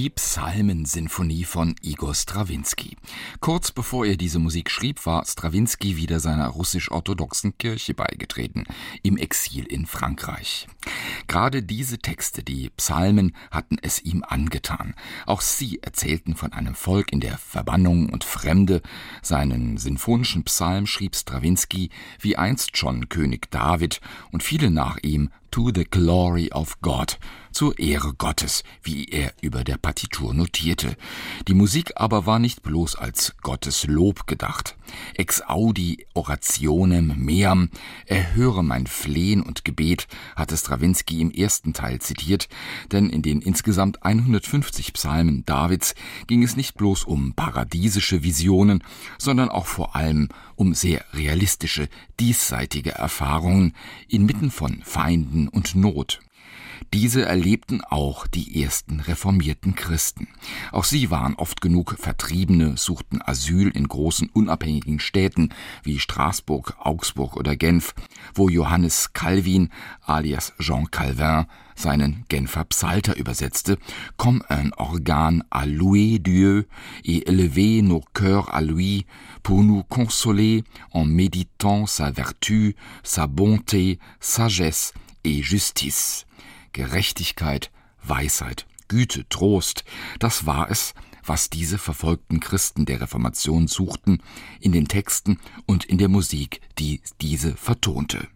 Die Psalmensinfonie von Igor Strawinski. Kurz bevor er diese Musik schrieb, war Strawinski wieder seiner russisch-orthodoxen Kirche beigetreten, im Exil in Frankreich. Gerade diese Texte, die Psalmen, hatten es ihm angetan. Auch sie erzählten von einem Volk in der Verbannung und Fremde. Seinen sinfonischen Psalm schrieb Strawinski wie einst schon König David und viele nach ihm To the Glory of God, zur Ehre Gottes, wie er über der Partitur notierte. Die Musik aber war nicht bloß als Gottes Lob gedacht. Ex audi orationem meam, erhöre mein Flehen und Gebet, hatte Strawinski im ersten Teil zitiert, denn in den insgesamt 150 Psalmen Davids ging es nicht bloß um paradiesische Visionen, sondern auch vor allem um sehr realistische, diesseitige Erfahrungen inmitten von Feinden und Not. Diese erlebten auch die ersten reformierten Christen. Auch sie waren oft genug Vertriebene, suchten Asyl in großen unabhängigen Städten wie Straßburg, Augsburg oder Genf, wo Johannes Calvin alias Jean Calvin seinen Genfer Psalter übersetzte, Comme un organe à louer Dieu et élever nos cœurs à lui pour nous consoler en méditant sa vertu, sa bonté, sagesse et justice. Gerechtigkeit, Weisheit, Güte, Trost, das war es, was diese verfolgten Christen der Reformation suchten, in den Texten und in der Musik, die diese vertonte.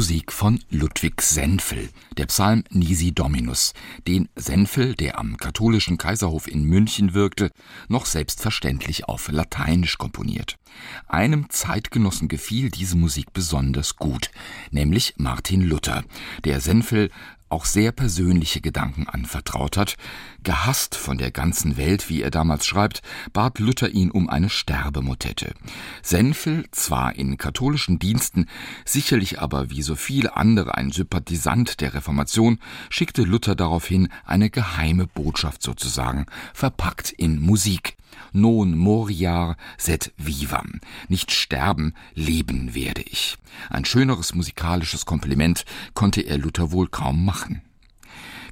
Musik von Ludwig Senfel, der Psalm Nisi Dominus, den Senfel, der am katholischen Kaiserhof in München wirkte, noch selbstverständlich auf Lateinisch komponiert. Einem Zeitgenossen gefiel diese Musik besonders gut, nämlich Martin Luther, der Senfel auch sehr persönliche Gedanken anvertraut hat. Gehasst von der ganzen Welt, wie er damals schreibt, bat Luther ihn um eine Sterbemotette. Senfel, zwar in katholischen Diensten, sicherlich aber wie so viele andere ein Sympathisant der Reformation, schickte Luther daraufhin eine geheime Botschaft sozusagen, verpackt in Musik. Non moriar sed vivam. Nicht sterben, leben werde ich. Ein schöneres musikalisches Kompliment konnte er Luther wohl kaum machen.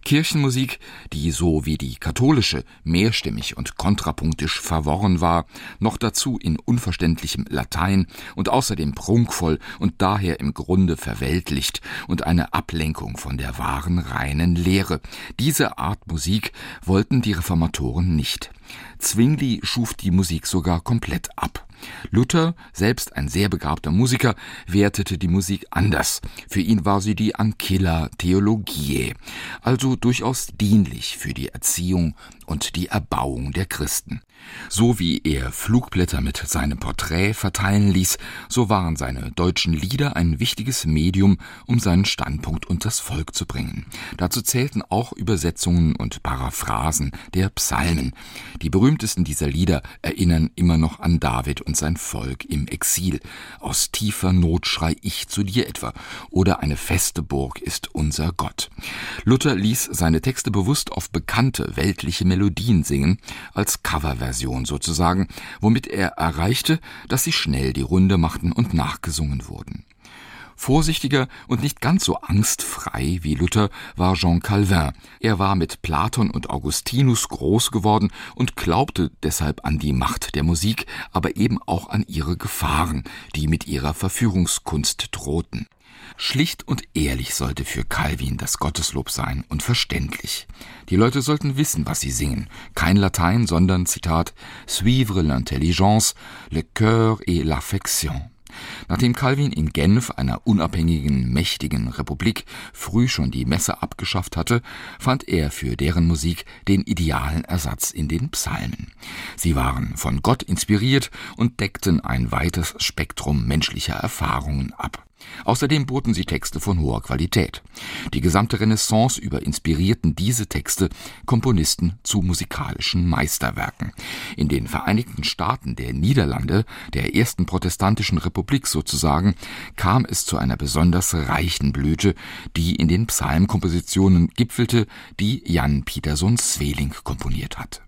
Kirchenmusik, die so wie die katholische mehrstimmig und kontrapunktisch verworren war, noch dazu in unverständlichem Latein und außerdem prunkvoll und daher im Grunde verweltlicht und eine Ablenkung von der wahren reinen Lehre. Diese Art Musik wollten die Reformatoren nicht. Zwingli schuf die Musik sogar komplett ab. Luther, selbst ein sehr begabter Musiker, wertete die Musik anders. Für ihn war sie die Ancilla Theologiae, also durchaus dienlich für die Erziehung und die Erbauung der Christen. So wie er Flugblätter mit seinem Porträt verteilen ließ, so waren seine deutschen Lieder ein wichtiges Medium, um seinen Standpunkt unters Volk zu bringen. Dazu zählten auch Übersetzungen und Paraphrasen der Psalmen. Die berühmtesten dieser Lieder erinnern immer noch an David und sein Volk im Exil. Aus tiefer Not schrei ich zu dir etwa, oder eine feste Burg ist unser Gott. Luther ließ seine Texte bewusst auf bekannte weltliche Melodien singen, als Coverversion sozusagen, womit er erreichte, dass sie schnell die Runde machten und nachgesungen wurden. Vorsichtiger und nicht ganz so angstfrei wie Luther war Jean Calvin. Er war mit Platon und Augustinus groß geworden und glaubte deshalb an die Macht der Musik, aber eben auch an ihre Gefahren, die mit ihrer Verführungskunst drohten. Schlicht und ehrlich sollte für Calvin das Gotteslob sein und verständlich. Die Leute sollten wissen, was sie singen. Kein Latein, sondern, Zitat, suivre l'intelligence, le cœur et l'affection. Nachdem Calvin in Genf, einer unabhängigen, mächtigen Republik, früh schon die Messe abgeschafft hatte, fand er für deren Musik den idealen Ersatz in den Psalmen. Sie waren von Gott inspiriert und deckten ein weites Spektrum menschlicher Erfahrungen ab. Außerdem boten sie Texte von hoher Qualität. Die gesamte Renaissance über inspirierten diese Texte Komponisten zu musikalischen Meisterwerken. In den Vereinigten Staaten der Niederlande, der ersten protestantischen Republik sozusagen, kam es zu einer besonders reichen Blüte, die in den Psalmkompositionen gipfelte, die Jan Pieterson Sveling komponiert hat.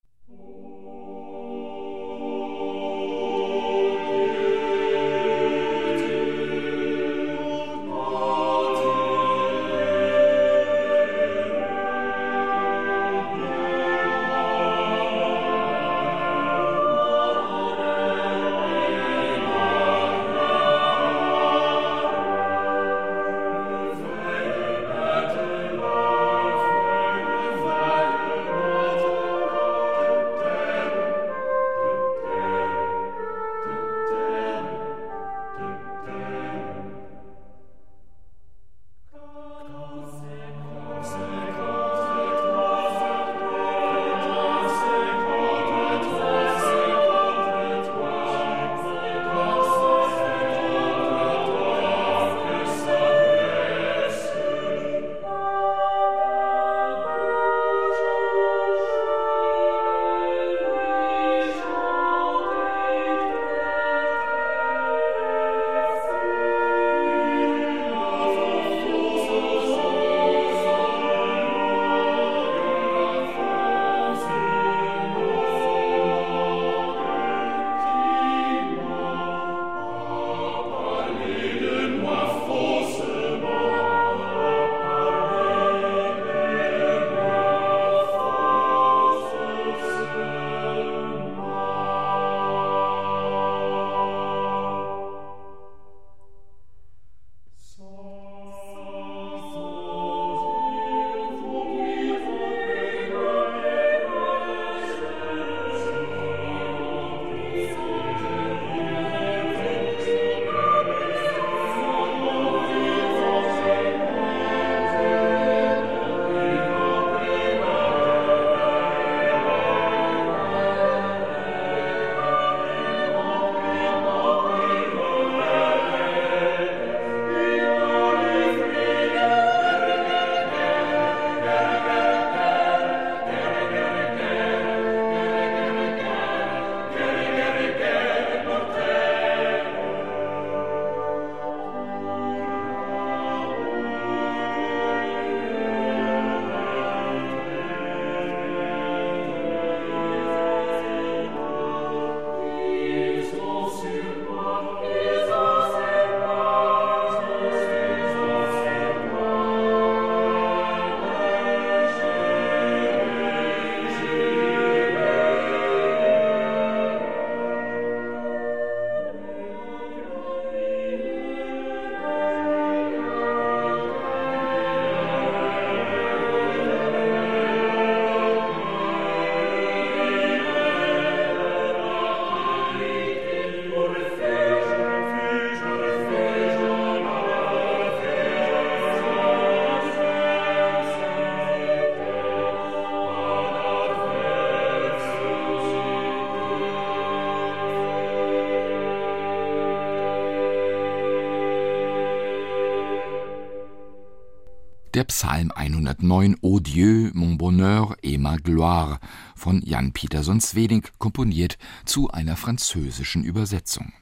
Der Psalm 109 Ô Dieu, mon bonheur et ma gloire von Jan Pieterson Sweding komponiert zu einer französischen Übersetzung.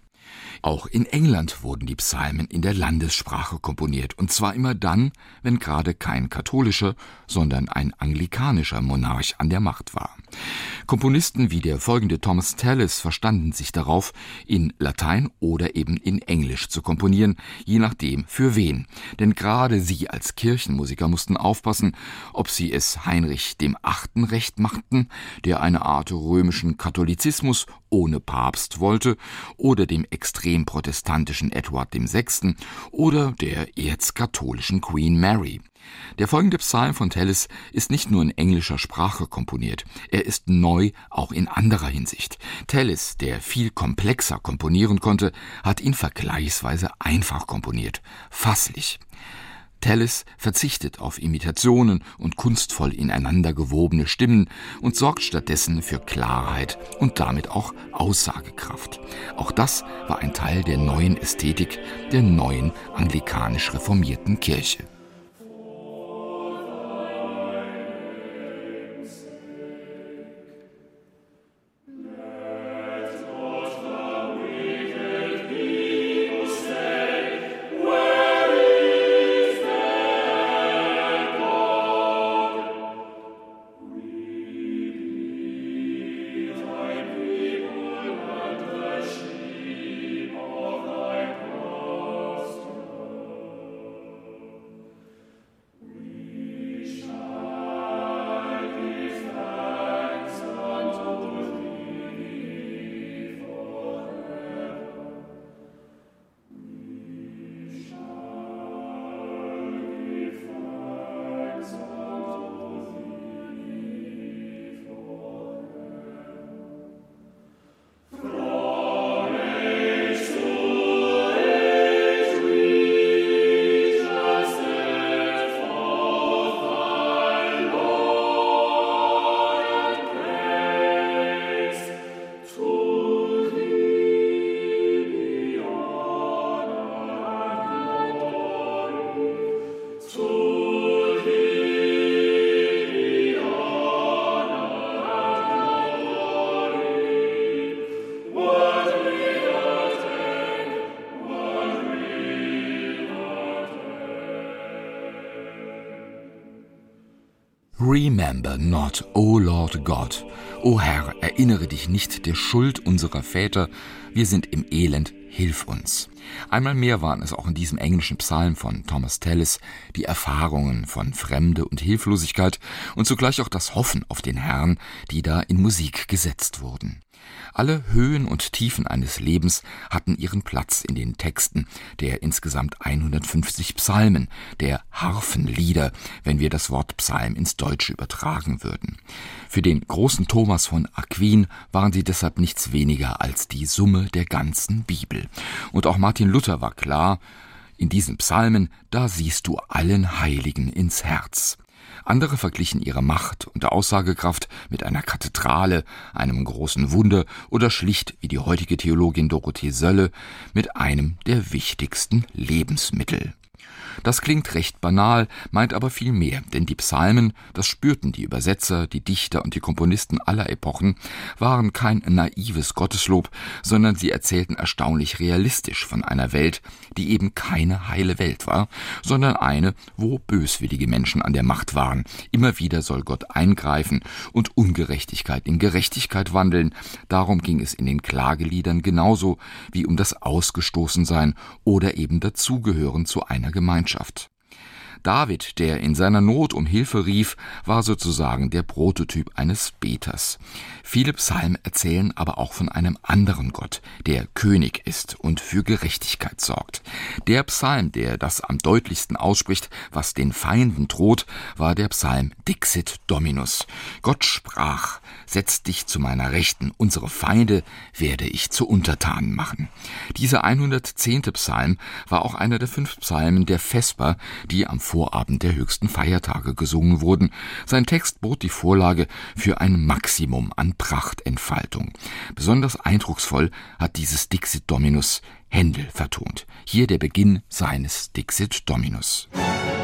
Auch in England wurden die Psalmen in der Landessprache komponiert, und zwar immer dann, wenn gerade kein katholischer, sondern ein anglikanischer Monarch an der Macht war. Komponisten wie der folgende Thomas Tallis verstanden sich darauf, in Latein oder eben in Englisch zu komponieren, je nachdem für wen. Denn gerade sie als Kirchenmusiker mussten aufpassen, ob sie es Heinrich dem Achten recht machten, der eine Art römischen Katholizismus ohne Papst wollte, oder dem extrem protestantischen Edward VI. oder der erzkatholischen Queen Mary. Der folgende Psalm von Tellis ist nicht nur in englischer Sprache komponiert, er ist neu auch in anderer Hinsicht. Tellis, der viel komplexer komponieren konnte, hat ihn vergleichsweise einfach komponiert, fasslich. Tellis verzichtet auf Imitationen und kunstvoll ineinander gewobene Stimmen und sorgt stattdessen für Klarheit und damit auch Aussagekraft. Auch das war ein Teil der neuen Ästhetik der neuen anglikanisch reformierten Kirche. Remember not, O Lord God. O Herr, erinnere dich nicht der Schuld unserer Väter, wir sind im Elend, hilf uns. Einmal mehr waren es auch in diesem englischen Psalm von Thomas Tallis die Erfahrungen von Fremde und Hilflosigkeit und zugleich auch das Hoffen auf den Herrn, die da in Musik gesetzt wurden. Alle Höhen und Tiefen eines Lebens hatten ihren Platz in den Texten der insgesamt 150 Psalmen, der Harfenlieder, wenn wir das Wort Psalm ins Deutsche übertragen würden. Für den großen Thomas von Aquin waren sie deshalb nichts weniger als die Summe der ganzen Bibel. Und auch Martin Luther war klar, in diesen Psalmen, da siehst du allen Heiligen ins Herz. Andere verglichen ihre Macht und Aussagekraft mit einer Kathedrale, einem großen Wunder oder schlicht, wie die heutige Theologin Dorothee Sölle, mit einem der wichtigsten Lebensmittel. Das klingt recht banal, meint aber viel mehr, denn die Psalmen, das spürten die Übersetzer, die Dichter und die Komponisten aller Epochen, waren kein naives Gotteslob, sondern sie erzählten erstaunlich realistisch von einer Welt, die eben keine heile Welt war, sondern eine, wo böswillige Menschen an der Macht waren. Immer wieder soll Gott eingreifen und Ungerechtigkeit in Gerechtigkeit wandeln. Darum ging es in den Klageliedern genauso wie um das Ausgestoßensein oder eben dazugehören zu einer Gemeinschaft. Gemeinschaft. David, der in seiner Not um Hilfe rief, war sozusagen der Prototyp eines Beters. Viele Psalmen erzählen aber auch von einem anderen Gott, der König ist und für Gerechtigkeit sorgt. Der Psalm, der das am deutlichsten ausspricht, was den Feinden droht, war der Psalm Dixit Dominus. Gott sprach, setz dich zu meiner Rechten, unsere Feinde werde ich zu Untertanen machen. Dieser 110. Psalm war auch einer der fünf Psalmen der Vesper, die am Vorabend der höchsten Feiertage gesungen wurden. Sein Text bot die Vorlage für ein Maximum an Prachtentfaltung. Besonders eindrucksvoll hat dieses Dixit Dominus Händel vertont. Hier der Beginn seines Dixit Dominus. Musik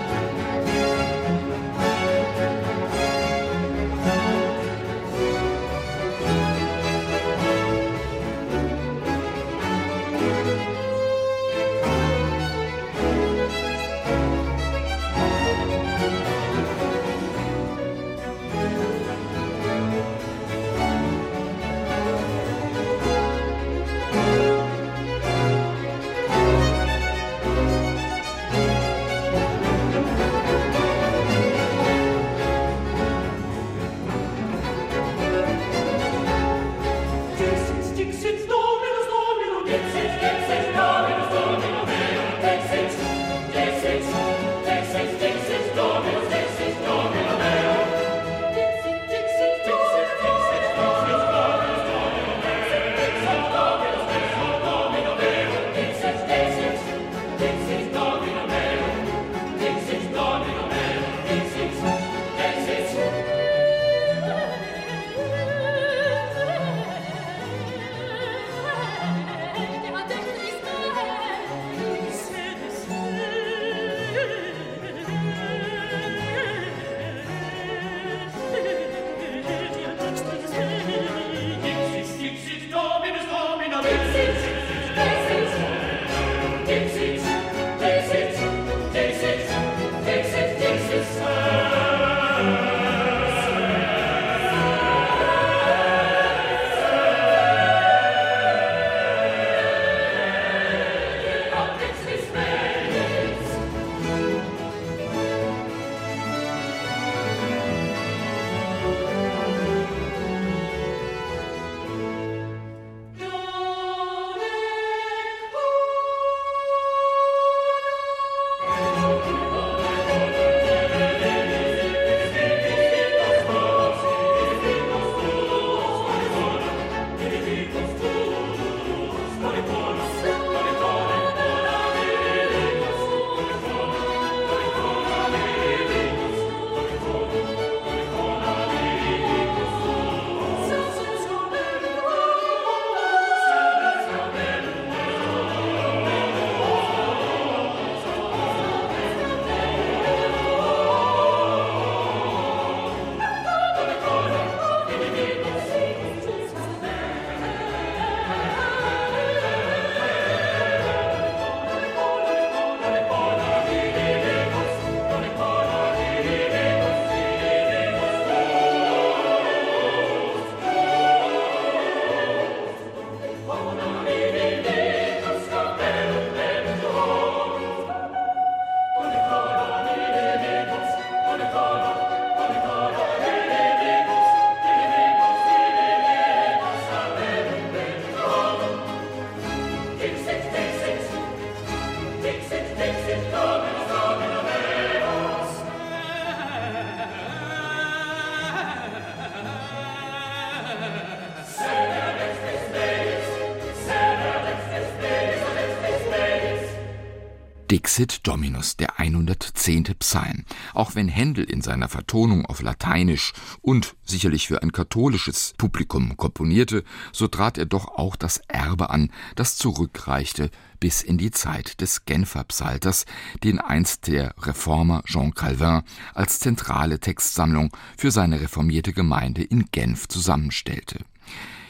Dixit Dominus, der 110. Psalm. Auch wenn Händel in seiner Vertonung auf Lateinisch und sicherlich für ein katholisches Publikum komponierte, so trat er doch auch das Erbe an, das zurückreichte bis in die Zeit des Genfer Psalters, den einst der Reformer Jean Calvin als zentrale Textsammlung für seine reformierte Gemeinde in Genf zusammenstellte.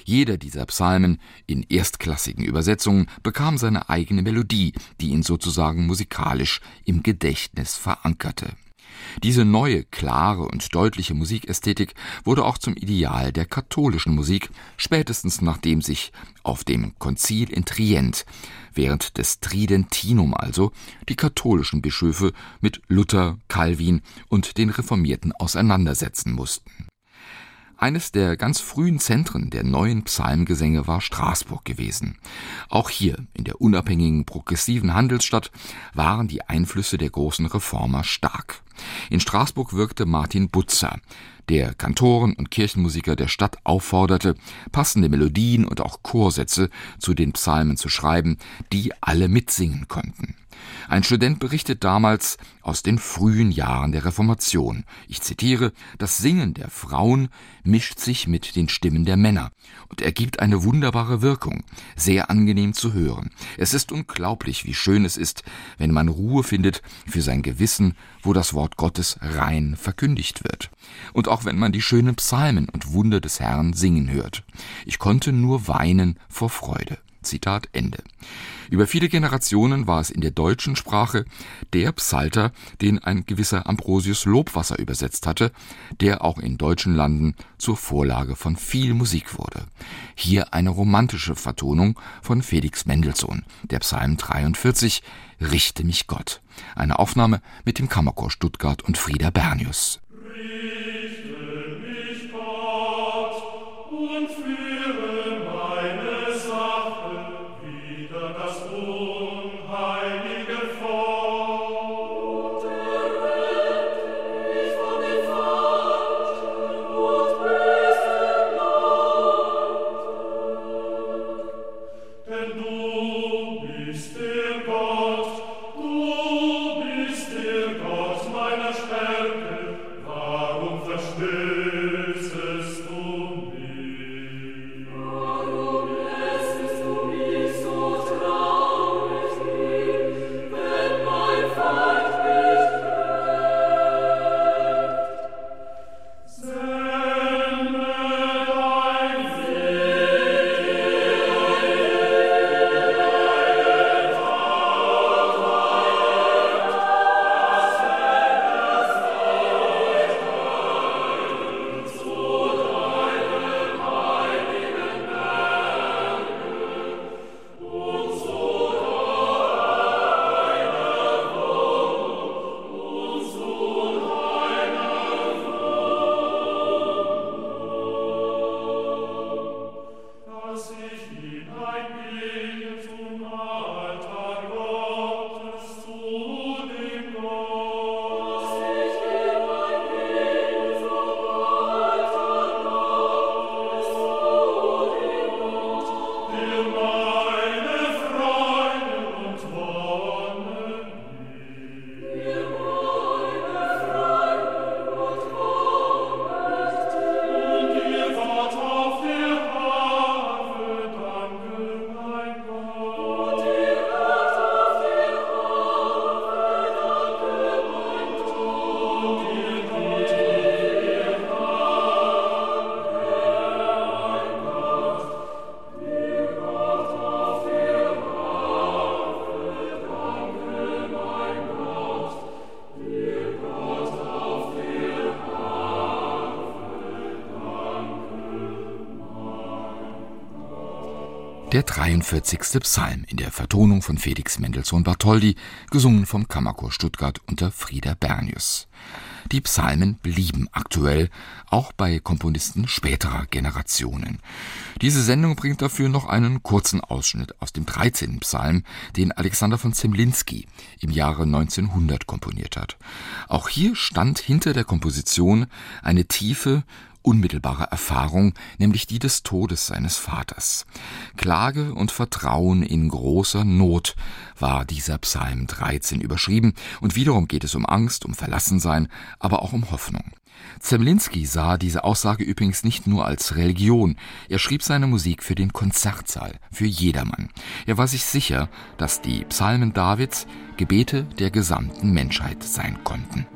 Jeder dieser Psalmen in erstklassigen Übersetzungen bekam seine eigene Melodie, die ihn sozusagen musikalisch im Gedächtnis verankerte. Diese neue, klare und deutliche Musikästhetik wurde auch zum Ideal der katholischen Musik, spätestens nachdem sich auf dem Konzil in Trient während des Tridentinum also die katholischen Bischöfe mit Luther, Calvin und den Reformierten auseinandersetzen mussten. Eines der ganz frühen Zentren der neuen Psalmgesänge war Straßburg gewesen. Auch hier, in der unabhängigen progressiven Handelsstadt, waren die Einflüsse der großen Reformer stark. In Straßburg wirkte Martin Butzer, der Kantoren und Kirchenmusiker der Stadt aufforderte, passende Melodien und auch Chorsätze zu den Psalmen zu schreiben, die alle mitsingen konnten. Ein Student berichtet damals aus den frühen Jahren der Reformation. Ich zitiere, das Singen der Frauen mischt sich mit den Stimmen der Männer und ergibt eine wunderbare Wirkung, sehr angenehm zu hören. Es ist unglaublich, wie schön es ist, wenn man Ruhe findet für sein Gewissen, wo das Wort Gottes rein verkündigt wird. Und auch wenn man die schönen Psalmen und Wunder des Herrn singen hört. Ich konnte nur weinen vor Freude. Zitat Ende. Über viele Generationen war es in der deutschen Sprache der Psalter, den ein gewisser Ambrosius Lobwasser übersetzt hatte, der auch in deutschen Landen zur Vorlage von viel Musik wurde. Hier eine romantische Vertonung von Felix Mendelssohn, der Psalm 43, Richte mich Gott. Eine Aufnahme mit dem Kammerchor Stuttgart und Frieda Bernius. Der 43. Psalm in der Vertonung von Felix Mendelssohn Bartholdy, gesungen vom Kammerchor Stuttgart unter Frieder Bernius. Die Psalmen blieben aktuell, auch bei Komponisten späterer Generationen. Diese Sendung bringt dafür noch einen kurzen Ausschnitt aus dem 13. Psalm, den Alexander von Zemlinski im Jahre 1900 komponiert hat. Auch hier stand hinter der Komposition eine tiefe unmittelbarer Erfahrung, nämlich die des Todes seines Vaters. Klage und Vertrauen in großer Not war dieser Psalm 13 überschrieben, und wiederum geht es um Angst, um Verlassensein, aber auch um Hoffnung. Zemlinski sah diese Aussage übrigens nicht nur als Religion, er schrieb seine Musik für den Konzertsaal, für jedermann. Er war sich sicher, dass die Psalmen Davids Gebete der gesamten Menschheit sein konnten.